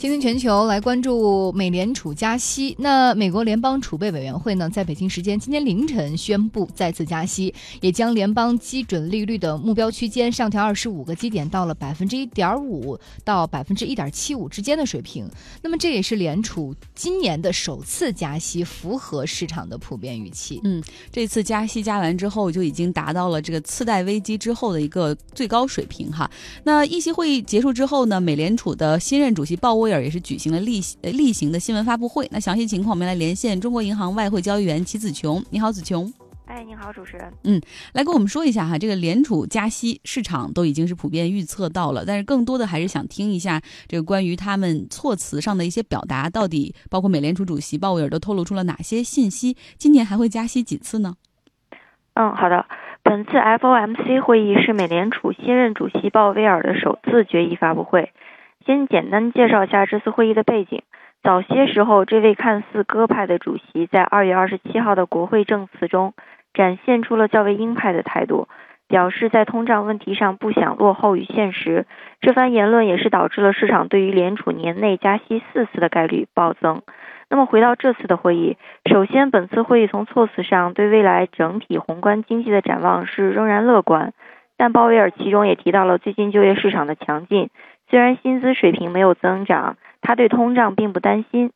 今天全球来关注美联储加息。那美国联邦储备委员会呢，在北京时间今天凌晨宣布再次加息，也将联邦基准利率的目标区间上调二十五个基点，到了百分之一点五到百分之一点七五之间的水平。那么这也是联储今年的首次加息，符合市场的普遍预期。嗯，这次加息加完之后，就已经达到了这个次贷危机之后的一个最高水平哈。那议息会议结束之后呢，美联储的新任主席鲍威。尔也是举行了例例行的新闻发布会。那详细情况，我们来连线中国银行外汇交易员齐子琼。你好，子琼。哎，你好，主持人。嗯，来跟我们说一下哈，这个联储加息，市场都已经是普遍预测到了，但是更多的还是想听一下这个关于他们措辞上的一些表达，到底包括美联储主席鲍威尔都透露出了哪些信息？今年还会加息几次呢？嗯，好的。本次 FOMC 会议是美联储新任主席鲍威尔的首次决议发布会。先简单介绍一下这次会议的背景。早些时候，这位看似鸽派的主席在二月二十七号的国会证词中，展现出了较为鹰派的态度，表示在通胀问题上不想落后于现实。这番言论也是导致了市场对于联储年内加息四次的概率暴增。那么回到这次的会议，首先，本次会议从措辞上对未来整体宏观经济的展望是仍然乐观，但鲍威尔其中也提到了最近就业市场的强劲。虽然薪资水平没有增长，他对通胀并不担心。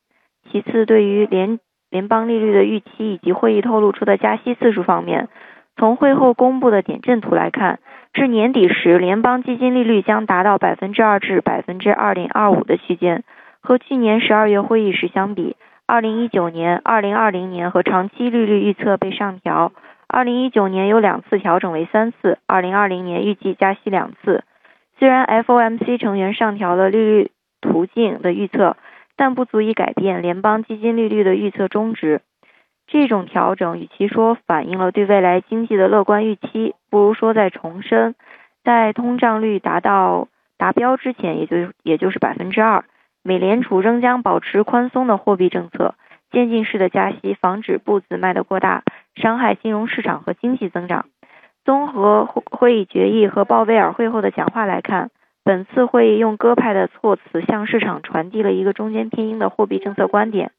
其次，对于联联邦利率的预期以及会议透露出的加息次数方面，从会后公布的点阵图来看，至年底时，联邦基金利率将达到百分之二至百分之二点二五的区间。和去年十二月会议时相比，二零一九年、二零二零年和长期利率预测被上调。二零一九年有两次调整为三次，二零二零年预计加息两次。虽然 FOMC 成员上调了利率途径的预测，但不足以改变联邦基金利率的预测中值。这种调整与其说反映了对未来经济的乐观预期，不如说在重申，在通胀率达到达标之前，也就也就是百分之二，美联储仍将保持宽松的货币政策，渐进式的加息，防止步子迈得过大，伤害金融市场和经济增长。综合会议决议和鲍威尔会后的讲话来看，本次会议用鸽派的措辞向市场传递了一个中间偏鹰的货币政策观点。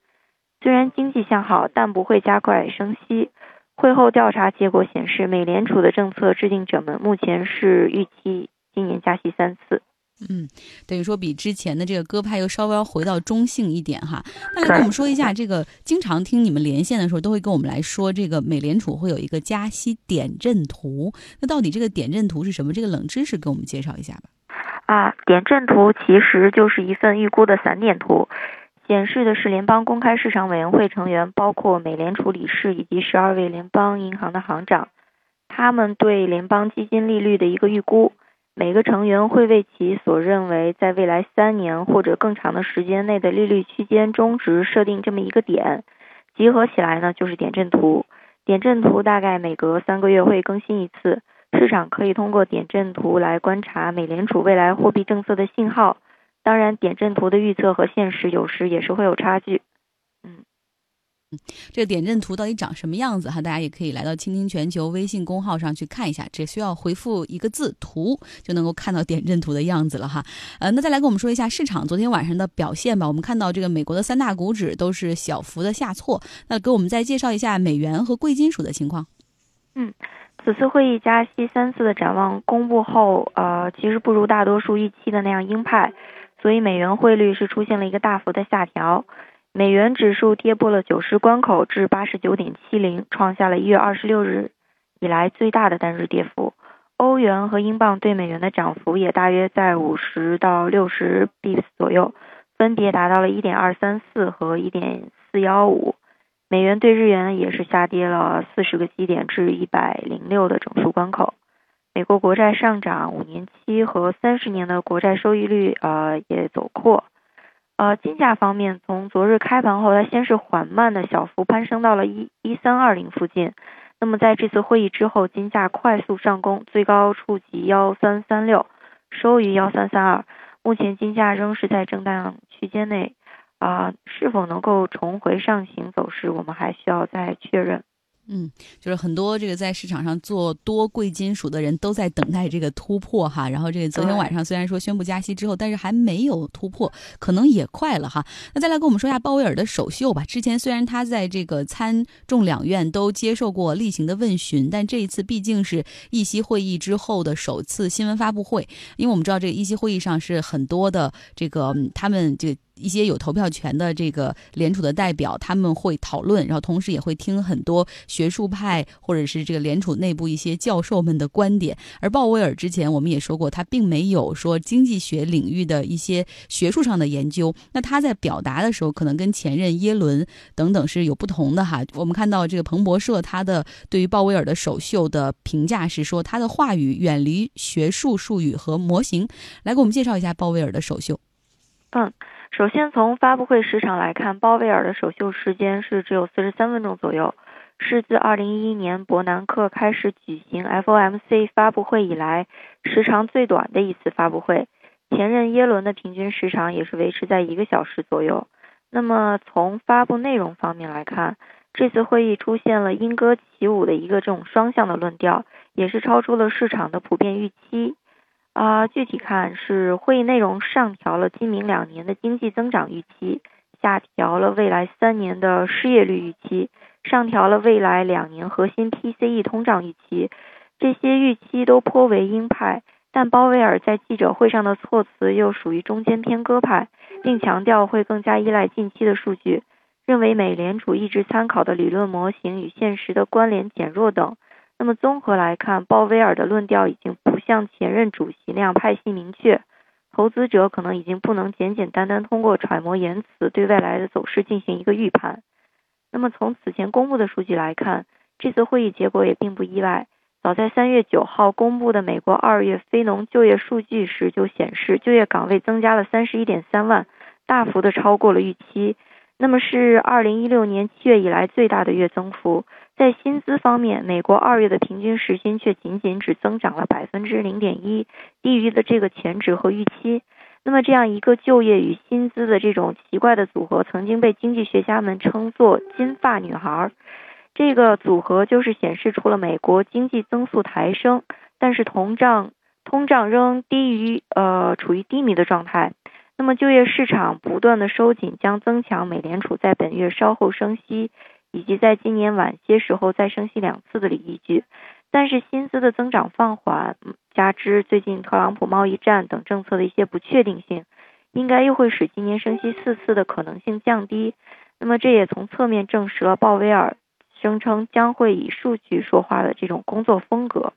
虽然经济向好，但不会加快升息。会后调查结果显示，美联储的政策制定者们目前是预期今年加息三次。嗯，等于说比之前的这个鸽派又稍微回到中性一点哈。那来跟我们说一下，这个经常听你们连线的时候，都会跟我们来说，这个美联储会有一个加息点阵图。那到底这个点阵图是什么？这个冷知识给我们介绍一下吧。啊，点阵图其实就是一份预估的散点图，显示的是联邦公开市场委员会成员，包括美联储理事以及十二位联邦银行的行长，他们对联邦基金利率的一个预估。每个成员会为其所认为在未来三年或者更长的时间内的利率区间中值设定这么一个点，集合起来呢就是点阵图。点阵图大概每隔三个月会更新一次，市场可以通过点阵图来观察美联储未来货币政策的信号。当然，点阵图的预测和现实有时也是会有差距。嗯这个点阵图到底长什么样子哈？大家也可以来到倾听全球微信公号上去看一下，只需要回复一个字“图”就能够看到点阵图的样子了哈。呃，那再来跟我们说一下市场昨天晚上的表现吧。我们看到这个美国的三大股指都是小幅的下挫，那给我们再介绍一下美元和贵金属的情况。嗯，此次会议加息三次的展望公布后，呃，其实不如大多数预期的那样鹰派，所以美元汇率是出现了一个大幅的下调。美元指数跌破了九十关口，至八十九点七零，创下了一月二十六日以来最大的单日跌幅。欧元和英镑对美元的涨幅也大约在五十到六十 bps 左右，分别达到了一点二三四和一点四幺五。美元对日元也是下跌了四十个基点至一百零六的整数关口。美国国债上涨，五年期和三十年的国债收益率呃也走扩。呃，金价方面，从昨日开盘后，它先是缓慢的小幅攀升到了一一三二零附近。那么在这次会议之后，金价快速上攻，最高触及幺三三六，收于幺三三二。目前金价仍是在震荡区间内，啊，是否能够重回上行走势，我们还需要再确认。嗯，就是很多这个在市场上做多贵金属的人都在等待这个突破哈。然后这个昨天晚上虽然说宣布加息之后，但是还没有突破，可能也快了哈。那再来跟我们说一下鲍威尔的首秀吧。之前虽然他在这个参众两院都接受过例行的问询，但这一次毕竟是议息会议之后的首次新闻发布会。因为我们知道这个议息会议上是很多的这个他们这个。一些有投票权的这个联储的代表，他们会讨论，然后同时也会听很多学术派或者是这个联储内部一些教授们的观点。而鲍威尔之前我们也说过，他并没有说经济学领域的一些学术上的研究。那他在表达的时候，可能跟前任耶伦等等是有不同的哈。我们看到这个彭博社他的对于鲍威尔的首秀的评价是说，他的话语远离学术术语和模型。来给我们介绍一下鲍威尔的首秀。嗯。首先，从发布会时长来看，鲍威尔的首秀时间是只有四十三分钟左右，是自二零一一年伯南克开始举行 FOMC 发布会以来时长最短的一次发布会。前任耶伦的平均时长也是维持在一个小时左右。那么，从发布内容方面来看，这次会议出现了莺歌起舞的一个这种双向的论调，也是超出了市场的普遍预期。啊，具体看是会议内容上调了今明两年的经济增长预期，下调了未来三年的失业率预期，上调了未来两年核心 PCE 通胀预期。这些预期都颇为鹰派，但鲍威尔在记者会上的措辞又属于中间偏鸽派，并强调会更加依赖近期的数据，认为美联储一直参考的理论模型与现实的关联减弱等。那么综合来看，鲍威尔的论调已经像前任主席那样派系明确，投资者可能已经不能简简单单通过揣摩言辞对未来的走势进行一个预判。那么从此前公布的数据来看，这次会议结果也并不意外。早在三月九号公布的美国二月非农就业数据时就显示，就业岗位增加了三十一点三万，大幅的超过了预期。那么是二零一六年七月以来最大的月增幅。在薪资方面，美国二月的平均时薪却仅仅只增长了百分之零点一，低于的这个前值和预期。那么，这样一个就业与薪资的这种奇怪的组合，曾经被经济学家们称作“金发女孩”。这个组合就是显示出了美国经济增速抬升，但是通胀通胀仍低于呃处于低迷的状态。那么，就业市场不断的收紧，将增强美联储在本月稍后升息。以及在今年晚些时候再升息两次的依据，但是薪资的增长放缓，加之最近特朗普贸易战等政策的一些不确定性，应该又会使今年升息四次的可能性降低。那么这也从侧面证实了鲍威尔声称将会以数据说话的这种工作风格。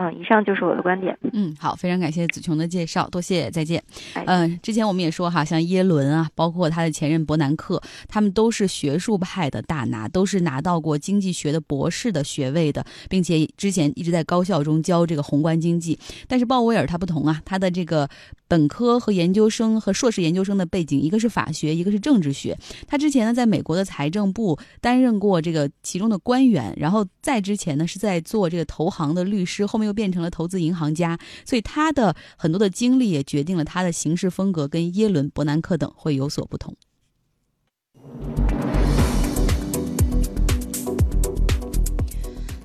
嗯，以上就是我的观点。嗯，好，非常感谢子琼的介绍，多谢，再见。嗯，之前我们也说哈，像耶伦啊，包括他的前任伯南克，他们都是学术派的大拿，都是拿到过经济学的博士的学位的，并且之前一直在高校中教这个宏观经济。但是鲍威尔他不同啊，他的这个本科和研究生和硕士研究生的背景，一个是法学，一个是政治学。他之前呢，在美国的财政部担任过这个其中的官员，然后在之前呢，是在做这个投行的律师，后面。又变成了投资银行家，所以他的很多的经历也决定了他的行事风格跟耶伦、伯南克等会有所不同。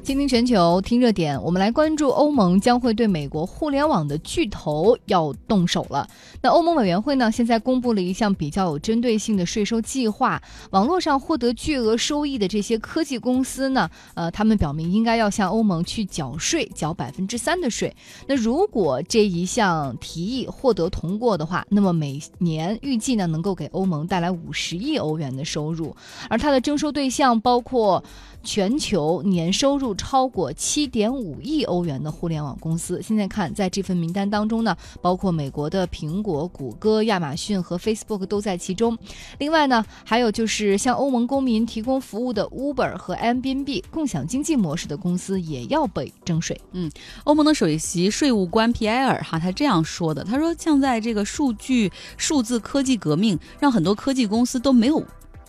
倾听全球，听热点。我们来关注欧盟将会对美国互联网的巨头要动手了。那欧盟委员会呢，现在公布了一项比较有针对性的税收计划。网络上获得巨额收益的这些科技公司呢，呃，他们表明应该要向欧盟去缴税，缴百分之三的税。那如果这一项提议获得通过的话，那么每年预计呢，能够给欧盟带来五十亿欧元的收入。而它的征收对象包括。全球年收入超过七点五亿欧元的互联网公司，现在看在这份名单当中呢，包括美国的苹果、谷歌、亚马逊和 Facebook 都在其中。另外呢，还有就是向欧盟公民提供服务的 Uber 和 Airbnb 共享经济模式的公司也要被征税。嗯，欧盟的首席税务官皮埃尔哈他这样说的，他说像在这个数据数字科技革命，让很多科技公司都没有。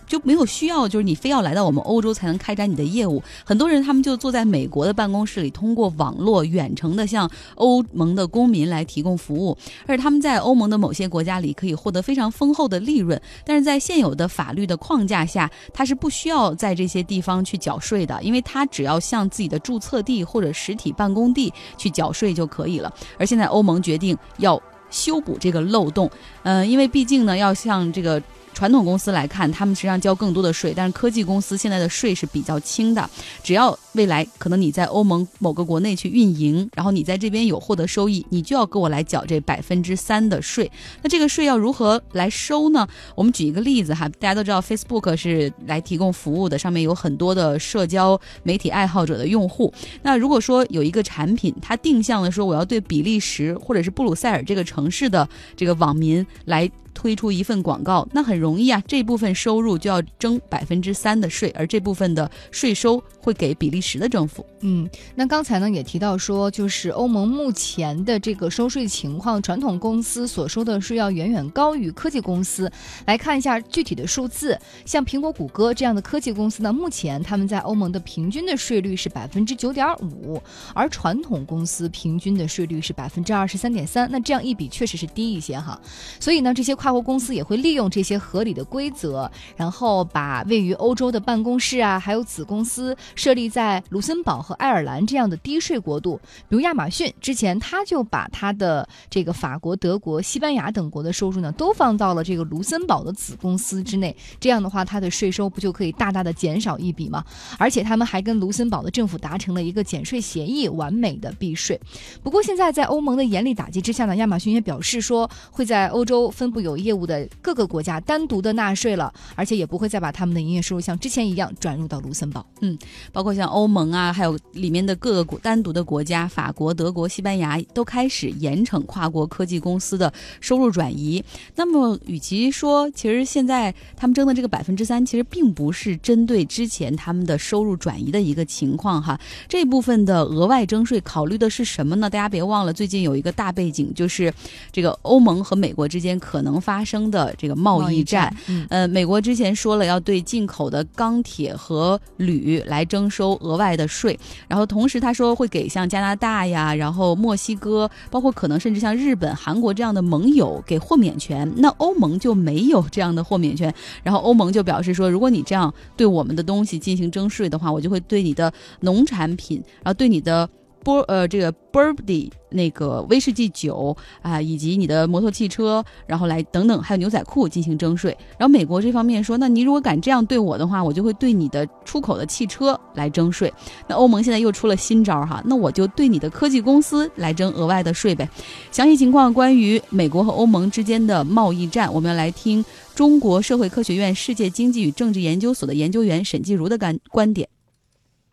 就没有需要，就是你非要来到我们欧洲才能开展你的业务。很多人他们就坐在美国的办公室里，通过网络远程的向欧盟的公民来提供服务，而且他们在欧盟的某些国家里可以获得非常丰厚的利润。但是在现有的法律的框架下，他是不需要在这些地方去缴税的，因为他只要向自己的注册地或者实体办公地去缴税就可以了。而现在欧盟决定要修补这个漏洞，嗯，因为毕竟呢，要向这个。传统公司来看，他们实际上交更多的税，但是科技公司现在的税是比较轻的。只要未来可能你在欧盟某个国内去运营，然后你在这边有获得收益，你就要给我来缴这百分之三的税。那这个税要如何来收呢？我们举一个例子哈，大家都知道 Facebook 是来提供服务的，上面有很多的社交媒体爱好者的用户。那如果说有一个产品，它定向的说我要对比利时或者是布鲁塞尔这个城市的这个网民来。推出一份广告，那很容易啊，这部分收入就要征百分之三的税，而这部分的税收会给比利时的政府。嗯，那刚才呢也提到说，就是欧盟目前的这个收税情况，传统公司所收的税要远远高于科技公司。来看一下具体的数字，像苹果、谷歌这样的科技公司呢，目前他们在欧盟的平均的税率是百分之九点五，而传统公司平均的税率是百分之二十三点三。那这样一比，确实是低一些哈。所以呢，这些跨国公司也会利用这些合理的规则，然后把位于欧洲的办公室啊，还有子公司设立在卢森堡和爱尔兰这样的低税国度。比如亚马逊之前他就把他的这个法国、德国、西班牙等国的收入呢，都放到了这个卢森堡的子公司之内。这样的话，它的税收不就可以大大的减少一笔吗？而且他们还跟卢森堡的政府达成了一个减税协议，完美的避税。不过现在在欧盟的严厉打击之下呢，亚马逊也表示说会在欧洲分布有业务的各个国家单独的纳税了，而且也不会再把他们的营业收入像之前一样转入到卢森堡。嗯，包括像欧盟啊，还有里面的各个国单独的国家，法国、德国、西班牙都开始严惩跨国科技公司的收入转移。那么，与其说其实现在他们征的这个百分之三，其实并不是针对之前他们的收入转移的一个情况哈。这部分的额外征税考虑的是什么呢？大家别忘了，最近有一个大背景，就是这个欧盟和美国之间。可能发生的这个贸易战，呃，美国之前说了要对进口的钢铁和铝来征收额外的税，然后同时他说会给像加拿大呀，然后墨西哥，包括可能甚至像日本、韩国这样的盟友给豁免权，那欧盟就没有这样的豁免权。然后欧盟就表示说，如果你这样对我们的东西进行征税的话，我就会对你的农产品，然后对你的。波呃，这个 Burberry 那个威士忌酒啊，以及你的摩托汽车，然后来等等，还有牛仔裤进行征税。然后美国这方面说，那你如果敢这样对我的话，我就会对你的出口的汽车来征税。那欧盟现在又出了新招哈，那我就对你的科技公司来征额外的税呗。详细情况关于美国和欧盟之间的贸易战，我们要来听中国社会科学院世界经济与政治研究所的研究员沈继如的观观点。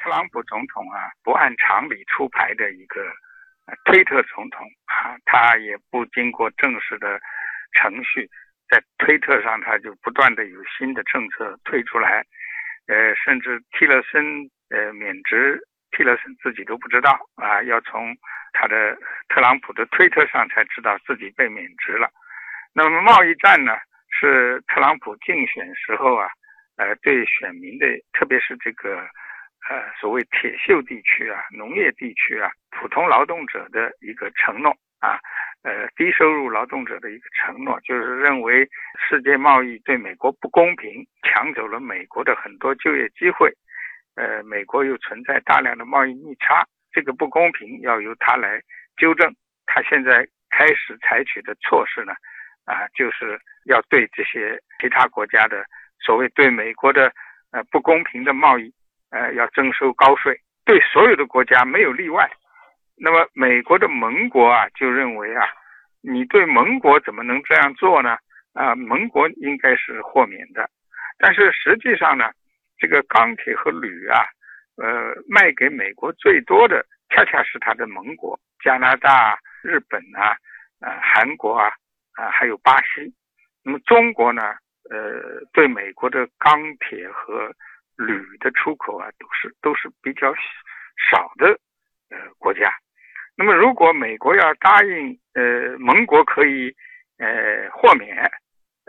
特朗普总统啊，不按常理出牌的一个推特总统啊，他也不经过正式的程序，在推特上他就不断的有新的政策推出来，呃，甚至蒂勒森呃免职，蒂勒森自己都不知道啊，要从他的特朗普的推特上才知道自己被免职了。那么贸易战呢，是特朗普竞选时候啊，呃，对选民的，特别是这个。呃，所谓铁锈地区啊，农业地区啊，普通劳动者的一个承诺啊，呃，低收入劳动者的一个承诺，就是认为世界贸易对美国不公平，抢走了美国的很多就业机会，呃，美国又存在大量的贸易逆差，这个不公平要由他来纠正。他现在开始采取的措施呢，啊，就是要对这些其他国家的所谓对美国的呃不公平的贸易。呃，要征收高税，对所有的国家没有例外。那么美国的盟国啊，就认为啊，你对盟国怎么能这样做呢？啊，盟国应该是豁免的。但是实际上呢，这个钢铁和铝啊，呃，卖给美国最多的恰恰是它的盟国，加拿大、日本啊，呃，韩国啊，啊，还有巴西。那么中国呢，呃，对美国的钢铁和铝的出口啊，都是都是比较少的呃国家。那么，如果美国要答应呃盟国可以呃豁免，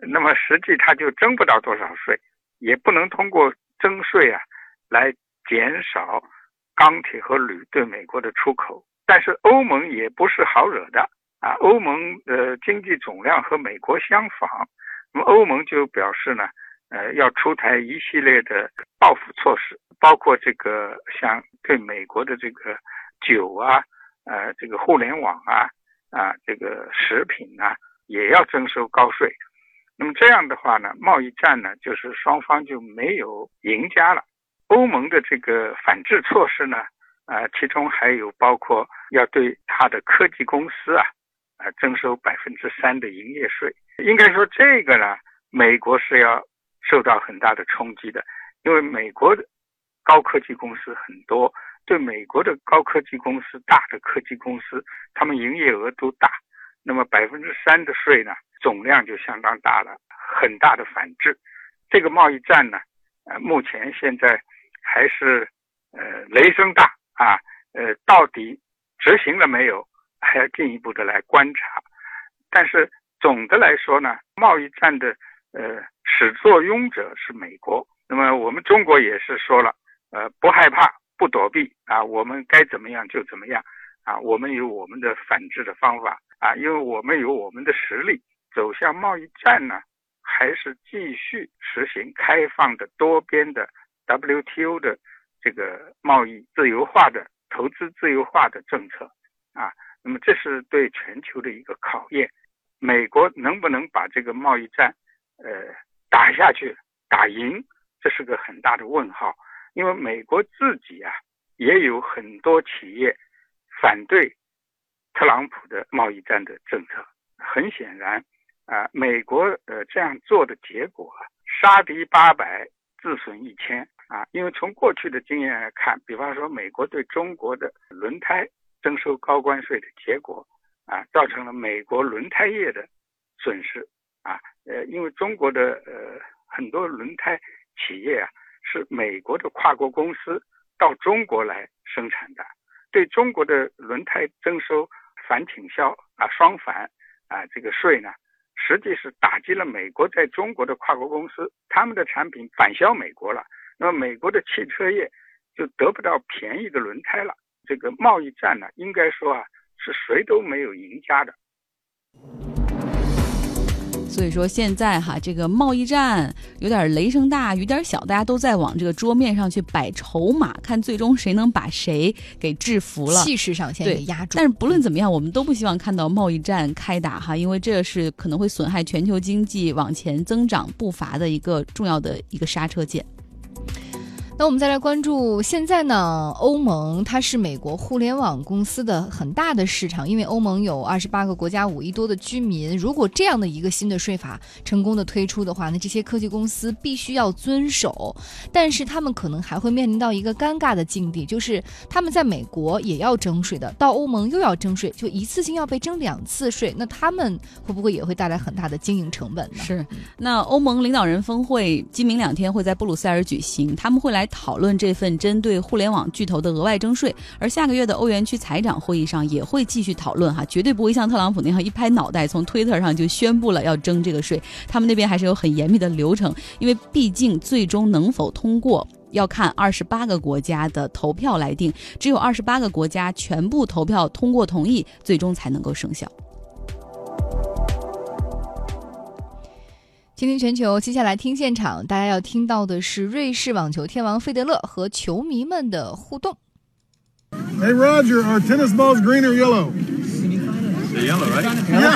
那么实际他就征不到多少税，也不能通过征税啊来减少钢铁和铝对美国的出口。但是欧盟也不是好惹的啊，欧盟的经济总量和美国相仿，那么欧盟就表示呢，呃，要出台一系列的报复措施，包括这个像对美国的这个酒啊，呃，这个互联网啊，啊，这个食品啊，也要征收高税。那么这样的话呢，贸易战呢，就是双方就没有赢家了。欧盟的这个反制措施呢，啊，其中还有包括要对它的科技公司啊，啊，征收百分之三的营业税。应该说这个呢，美国是要受到很大的冲击的，因为美国的高科技公司很多，对美国的高科技公司、大的科技公司，他们营业额都大，那么百分之三的税呢？总量就相当大了，很大的反制。这个贸易战呢，呃，目前现在还是呃雷声大啊，呃，到底执行了没有，还要进一步的来观察。但是总的来说呢，贸易战的呃始作俑者是美国。那么我们中国也是说了，呃，不害怕，不躲避啊，我们该怎么样就怎么样啊，我们有我们的反制的方法啊，因为我们有我们的实力。走向贸易战呢，还是继续实行开放的多边的 WTO 的这个贸易自由化的投资自由化的政策啊？那么这是对全球的一个考验。美国能不能把这个贸易战呃打下去、打赢，这是个很大的问号。因为美国自己啊也有很多企业反对特朗普的贸易战的政策。很显然。啊，美国呃这样做的结果，杀敌八百，自损一千啊！因为从过去的经验来看，比方说美国对中国的轮胎征收高关税的结果，啊，造成了美国轮胎业的损失啊。呃，因为中国的呃很多轮胎企业啊，是美国的跨国公司到中国来生产的，对中国的轮胎征收反倾销啊双反啊这个税呢。实际是打击了美国在中国的跨国公司，他们的产品反销美国了，那么美国的汽车业就得不到便宜的轮胎了。这个贸易战呢，应该说啊，是谁都没有赢家的。所以说现在哈，这个贸易战有点雷声大雨点小，大家都在往这个桌面上去摆筹码，看最终谁能把谁给制服了。气势上先给压住。但是不论怎么样，我们都不希望看到贸易战开打哈，因为这是可能会损害全球经济往前增长步伐的一个重要的一个刹车键。那我们再来关注，现在呢，欧盟它是美国互联网公司的很大的市场，因为欧盟有二十八个国家五亿多的居民。如果这样的一个新的税法成功的推出的话，那这些科技公司必须要遵守，但是他们可能还会面临到一个尴尬的境地，就是他们在美国也要征税的，到欧盟又要征税，就一次性要被征两次税，那他们会不会也会带来很大的经营成本呢？是，那欧盟领导人峰会今明两天会在布鲁塞尔举行，他们会来。讨论这份针对互联网巨头的额外征税，而下个月的欧元区财长会议上也会继续讨论哈，绝对不会像特朗普那样一拍脑袋从推特上就宣布了要征这个税，他们那边还是有很严密的流程，因为毕竟最终能否通过要看二十八个国家的投票来定，只有二十八个国家全部投票通过同意，最终才能够生效。听听全球，接下来听现场，大家要听到的是瑞士网球天王费德勒和球迷们的互动。Hey Roger, are tennis balls green or yellow? They're yellow, right? Yeah.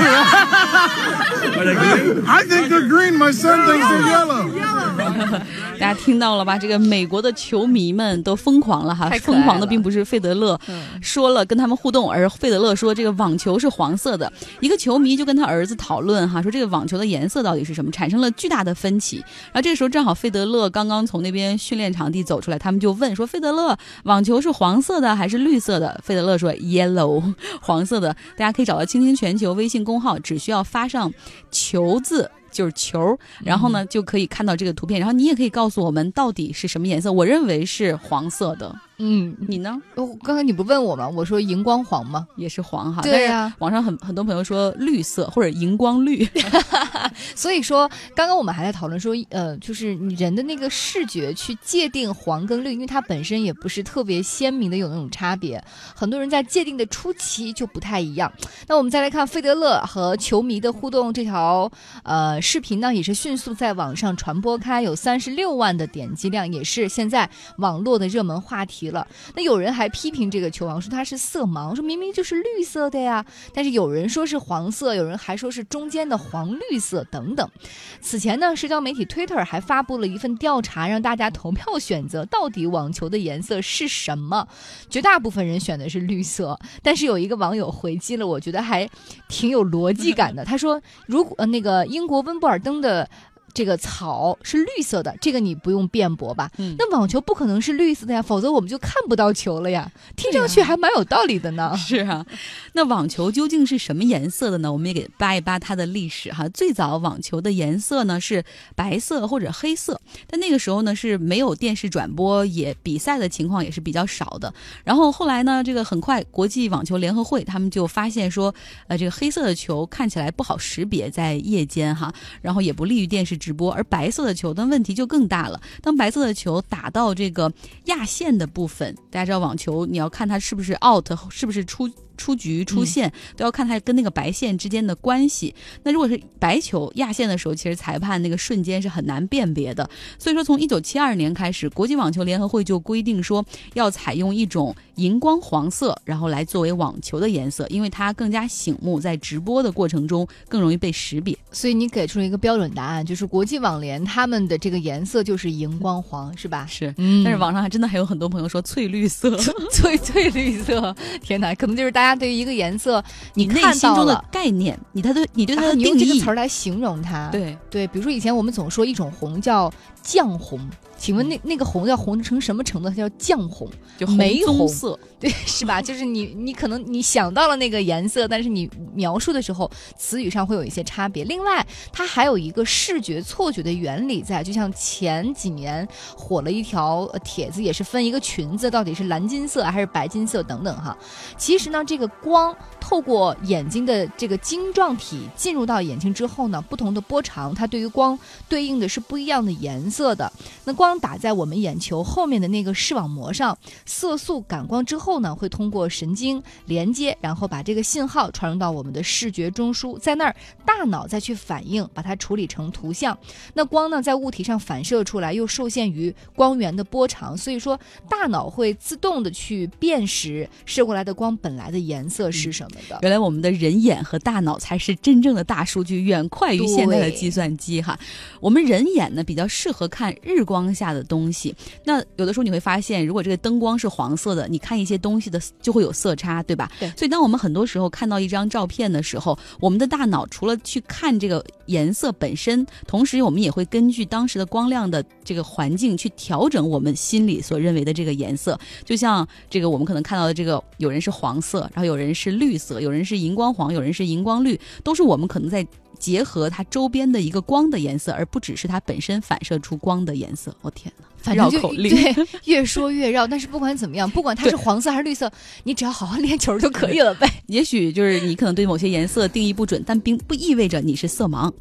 Are they green? I think they're green. My son thinks they're yellow. 大家听到了吧？这个美国的球迷们都疯狂了哈！疯狂的并不是费德勒说了跟他们互动，而费德勒说这个网球是黄色的。一个球迷就跟他儿子讨论哈，说这个网球的颜色到底是什么，产生了巨大的分歧。然后这个时候正好费德勒刚刚从那边训练场地走出来，他们就问说：“费德勒，网球是黄色的还是绿色的？”费德勒说：“Yellow，黄色的。”大家可以找到“倾听全球”微信公号，只需要发上“球”字。就是球，然后呢就可以看到这个图片，然后你也可以告诉我们到底是什么颜色。我认为是黄色的，嗯，你呢？哦刚才你不问我吗？我说荧光黄吗？也是黄哈，对呀网上很很多朋友说绿色或者荧光绿，所以说，刚刚我们还在讨论说，呃，就是你人的那个视觉去界定黄跟绿，因为它本身也不是特别鲜明的有那种差别，很多人在界定的初期就不太一样。那我们再来看费德勒和球迷的互动这条呃视频呢，也是迅速在网上传播开，有三十六万的点击量，也是现在网络的热门话题了。那有人还批评这个球王说他是色盲，说明明就是绿色的呀，但是有人说是黄色，有人还说是中间的黄绿色等等。此前呢，社交媒体 Twitter 还发布了一份调查，让大家投票选择到底网球的颜色是什么。绝大部分人选的是绿色，但是有一个网友回击了，我觉得还挺有逻辑感的。他说，如果、呃、那个英国温布尔登的。这个草是绿色的，这个你不用辩驳吧？嗯那网球不可能是绿色的呀，否则我们就看不到球了呀。听上去还蛮有道理的呢。是啊，那网球究竟是什么颜色的呢？我们也给扒一扒它的历史哈。最早网球的颜色呢是白色或者黑色，但那个时候呢是没有电视转播，也比赛的情况也是比较少的。然后后来呢，这个很快国际网球联合会他们就发现说，呃，这个黑色的球看起来不好识别，在夜间哈，然后也不利于电视直播，而白色的球的问题就更大了。当白色的球打到这个压线的部分，大家知道网球你要看它是不是 out，是不是出。出局出线、都要看它跟那个白线之间的关系。那如果是白球压线的时候，其实裁判那个瞬间是很难辨别的。所以说，从一九七二年开始，国际网球联合会就规定说要采用一种荧光黄色，然后来作为网球的颜色，因为它更加醒目，在直播的过程中更容易被识别。所以你给出了一个标准答案，就是国际网联他们的这个颜色就是荧光黄，是吧？是，嗯。但是网上还真的还有很多朋友说翠绿色，翠翠绿色，天哪，可能就是大家对于一个颜色你内看心中的概念，你他对你对它的啊你用这个词儿来形容它，对，对，比如说以前我们总说一种红叫酱红，请问那那个红要红成什么程度？它叫酱红，就玫红棕色，对，是吧？就是你你可能你想到了那个颜色，但是你描述的时候词语上会有一些差别。另外，它还有一个视觉错觉的原理在，就像前几年火了一条帖子，也是分一个裙子到底是蓝金色还是白金色等等哈。其实呢，这个光透过眼睛的这个晶状体进入到眼睛之后呢，不同的波长，它对于光对应的是不一样的颜色的。那光打在我们眼球后面的那个视网膜上，色素感光之后后呢，会通过神经连接，然后把这个信号传入到我们的视觉中枢，在那儿大脑再去反应，把它处理成图像。那光呢，在物体上反射出来，又受限于光源的波长，所以说大脑会自动的去辨识射过来的光本来的颜色是什么的。原来我们的人眼和大脑才是真正的大数据，远快于现在的计算机哈。我们人眼呢比较适合看日光下的东西。那有的时候你会发现，如果这个灯光是黄色的，你看一些东西的就会有色差，对吧？对所以当我们很多时候看到一张照片的时候，我们的大脑除了去看这个颜色本身，同时我们也会根据当时的光亮的这个环境去调整我们心里所认为的这个颜色。就像这个我们可能看到的这个，有人是黄色，然后有人是绿色，有人是荧光黄，有人是荧光绿，都是我们可能在结合它周边的一个光的颜色，而不只是它本身反射出光的颜色。我、天哪！反正就绕口令对，越说越绕。但是不管怎么样，不管它是 黄色还是绿色，你只要好好练球就可以了呗。也许就是你可能对某些颜色定义不准，但并不意味着你是色盲。